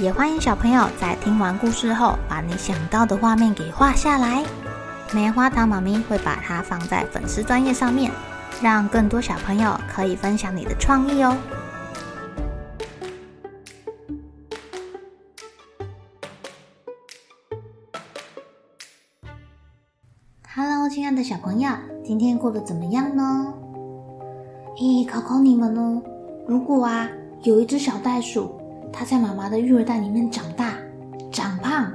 也欢迎小朋友在听完故事后，把你想到的画面给画下来。棉花糖妈咪会把它放在粉丝专页上面，让更多小朋友可以分享你的创意哦。Hello，亲爱的小朋友，今天过得怎么样呢？咦，考考你们哦，如果啊有一只小袋鼠。他在妈妈的育儿袋里面长大、长胖，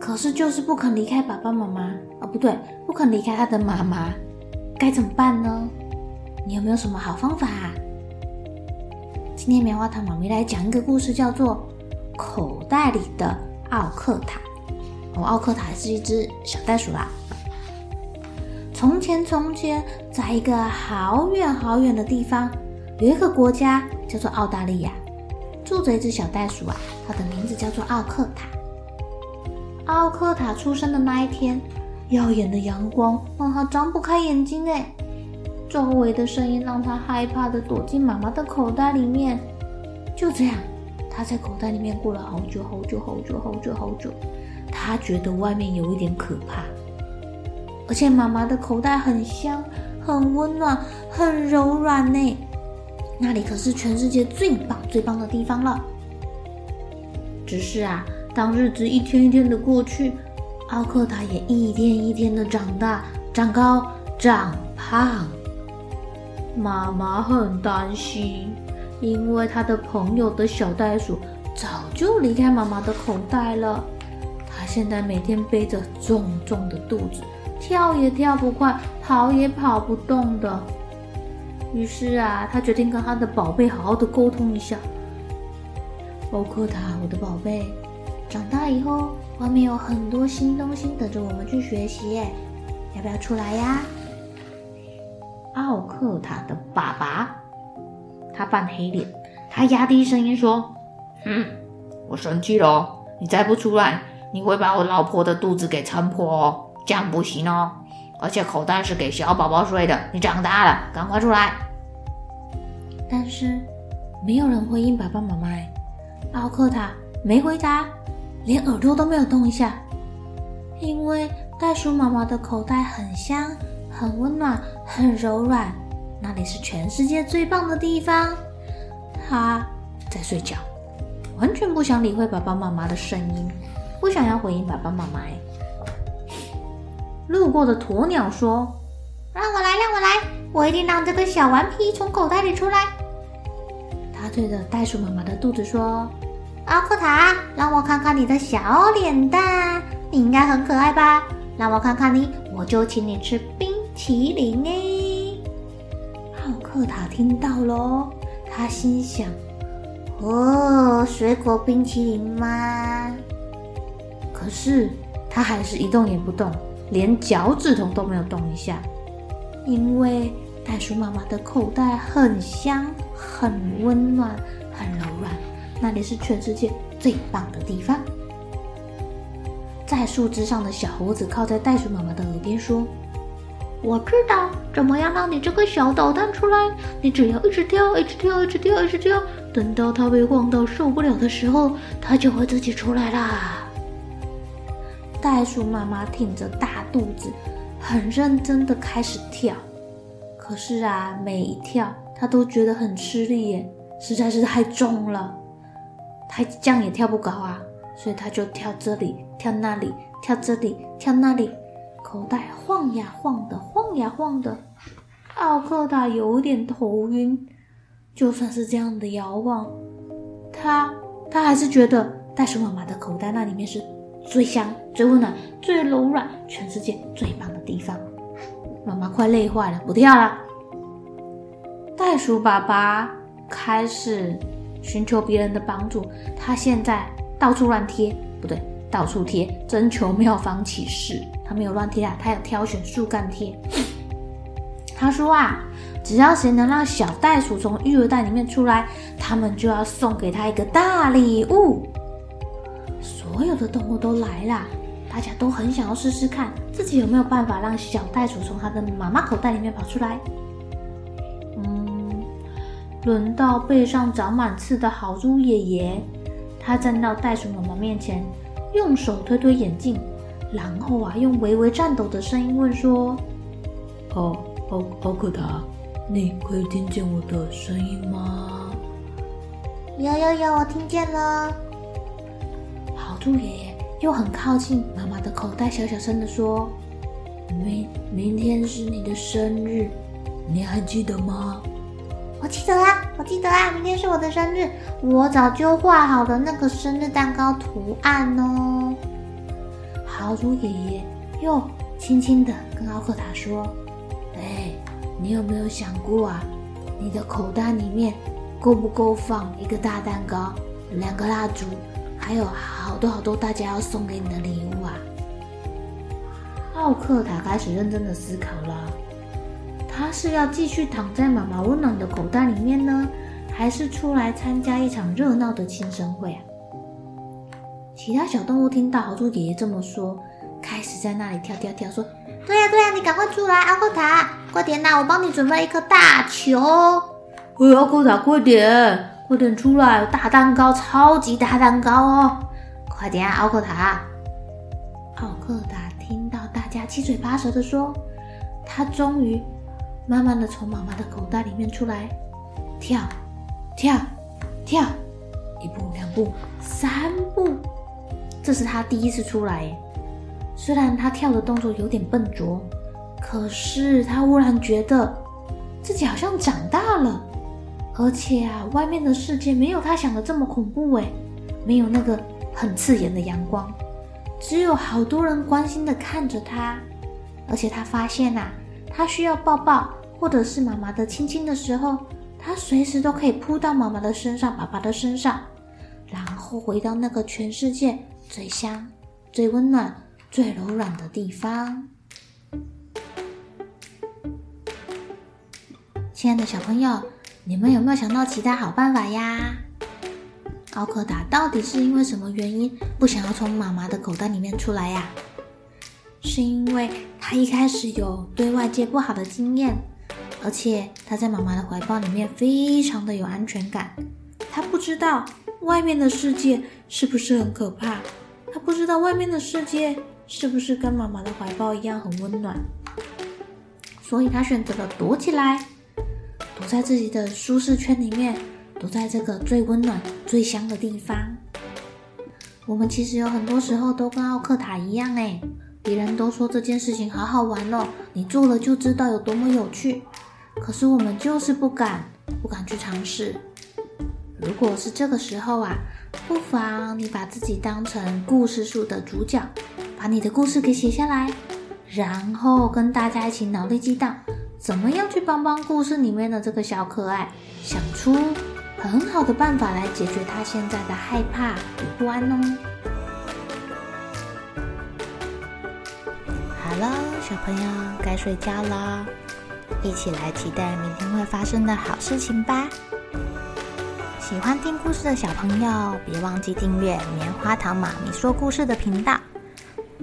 可是就是不肯离开爸爸妈妈，哦，不对，不肯离开他的妈妈，该怎么办呢？你有没有什么好方法啊？今天棉花糖妈咪来讲一个故事，叫做《口袋里的奥克塔》。哦，奥克塔是一只小袋鼠啦。从前，从前，在一个好远好远的地方，有一个国家叫做澳大利亚。住着一只小袋鼠啊，它的名字叫做奥克塔。奥克塔出生的那一天，耀眼的阳光让它张不开眼睛哎，周围的声音让它害怕的躲进妈妈的口袋里面。就这样，它在口袋里面过了好久好久好久好久好久。它觉得外面有一点可怕，而且妈妈的口袋很香、很温暖、很柔软呢。那里可是全世界最棒、最棒的地方了。只是啊，当日子一天一天的过去，奥克塔也一天一天的长大、长高、长胖。妈妈很担心，因为她的朋友的小袋鼠早就离开妈妈的口袋了。她现在每天背着重重的肚子，跳也跳不快，跑也跑不动的。于是啊，他决定跟他的宝贝好好的沟通一下。奥克塔，我的宝贝，长大以后，外面有很多新东西等着我们去学习，要不要出来呀？奥克塔的爸爸，他扮黑脸，他压低声音说：“嗯，我生气了，你再不出来，你会把我老婆的肚子给撑破哦，这样不行哦。而且口袋是给小宝宝睡的，你长大了，赶快出来。”但是没有人回应爸爸妈妈，奥克塔没回答，连耳朵都没有动一下。因为袋鼠妈妈的口袋很香、很温暖、很柔软，那里是全世界最棒的地方。他在睡觉，完全不想理会爸爸妈妈的声音，不想要回应爸爸妈妈。路过的鸵鸟说：“让我来，让我来，我一定让这个小顽皮从口袋里出来。”他对着袋鼠妈妈的肚子说：“奥克塔，让我看看你的小脸蛋，你应该很可爱吧？让我看看你，我就请你吃冰淇淋诶。”奥克塔听到了，他心想：“哦，水果冰淇淋吗？”可是他还是一动也不动，连脚趾头都没有动一下，因为袋鼠妈妈的口袋很香。很温暖，很柔软，那里是全世界最棒的地方。在树枝上的小猴子靠在袋鼠妈妈的耳边说：“我知道怎么样让你这个小捣蛋出来。你只要一直跳，一直跳，一直跳，一直跳，等到它被晃到受不了的时候，它就会自己出来啦。”袋鼠妈妈挺着大肚子，很认真的开始跳。可是啊，每一跳。他都觉得很吃力耶，实在是太重了，他这样也跳不高啊，所以他就跳这里，跳那里，跳这里，跳那里，口袋晃呀晃的，晃呀晃的。奥克塔有点头晕，就算是这样的摇晃，他他还是觉得袋鼠妈妈的口袋那里面是最香、最温暖、最柔软、全世界最棒的地方。妈妈快累坏了，不跳了。袋鼠爸爸开始寻求别人的帮助。他现在到处乱贴，不对，到处贴征求妙方启示。他没有乱贴啊，他有挑选树干贴。他说啊，只要谁能让小袋鼠从育儿袋里面出来，他们就要送给他一个大礼物。所有的动物都来了，大家都很想要试试看，自己有没有办法让小袋鼠从它的妈妈口袋里面跑出来。嗯，轮到背上长满刺的豪猪爷爷，他站到袋鼠妈妈面前，用手推推眼镜，然后啊，用微微颤抖的声音问说：“哦。”奥奥克达，你可以听见我的声音吗？有有有，我听见了。豪猪爷爷又很靠近妈妈的口袋，小小声的说：“明明天是你的生日，你还记得吗？”我记得啦，我记得啦，明天是我的生日，我早就画好了那个生日蛋糕图案哦。豪猪爷爷又轻轻的跟奥克塔说。哎，你有没有想过啊？你的口袋里面够不够放一个大蛋糕、两个蜡烛，还有好多好多大家要送给你的礼物啊？奥克塔开始认真的思考了，他是要继续躺在妈妈温暖的口袋里面呢，还是出来参加一场热闹的庆生会啊？其他小动物听到豪猪爷爷这么说，开始在那里跳跳跳，说。对呀、啊、对呀、你赶快出来，奥克塔，快点呐！我帮你准备一颗大球。哎，奥克塔，快点，快点出来！大蛋糕，超级大蛋糕哦！快点啊，奥克塔！奥克塔听到大家七嘴八舌的说，他终于慢慢的从妈妈的口袋里面出来，跳，跳，跳，一步，两步，三步，这是他第一次出来。虽然他跳的动作有点笨拙，可是他忽然觉得自己好像长大了，而且啊，外面的世界没有他想的这么恐怖诶，没有那个很刺眼的阳光，只有好多人关心的看着他，而且他发现呐、啊，他需要抱抱或者是妈妈的亲亲的时候，他随时都可以扑到妈妈的身上、爸爸的身上，然后回到那个全世界最香、最温暖。最柔软的地方，亲爱的小朋友，你们有没有想到其他好办法呀？奥克塔到底是因为什么原因不想要从妈妈的口袋里面出来呀？是因为他一开始有对外界不好的经验，而且他在妈妈的怀抱里面非常的有安全感，他不知道外面的世界是不是很可怕，他不知道外面的世界。是不是跟妈妈的怀抱一样很温暖？所以他选择了躲起来，躲在自己的舒适圈里面，躲在这个最温暖、最香的地方。我们其实有很多时候都跟奥克塔一样，哎，别人都说这件事情好好玩哦，你做了就知道有多么有趣。可是我们就是不敢，不敢去尝试。如果是这个时候啊，不妨你把自己当成故事书的主角。把你的故事给写下来，然后跟大家一起脑力激荡，怎么样去帮帮故事里面的这个小可爱，想出很好的办法来解决他现在的害怕与不安哦。好了，小朋友该睡觉了，一起来期待明天会发生的好事情吧。喜欢听故事的小朋友，别忘记订阅棉花糖妈咪说故事的频道。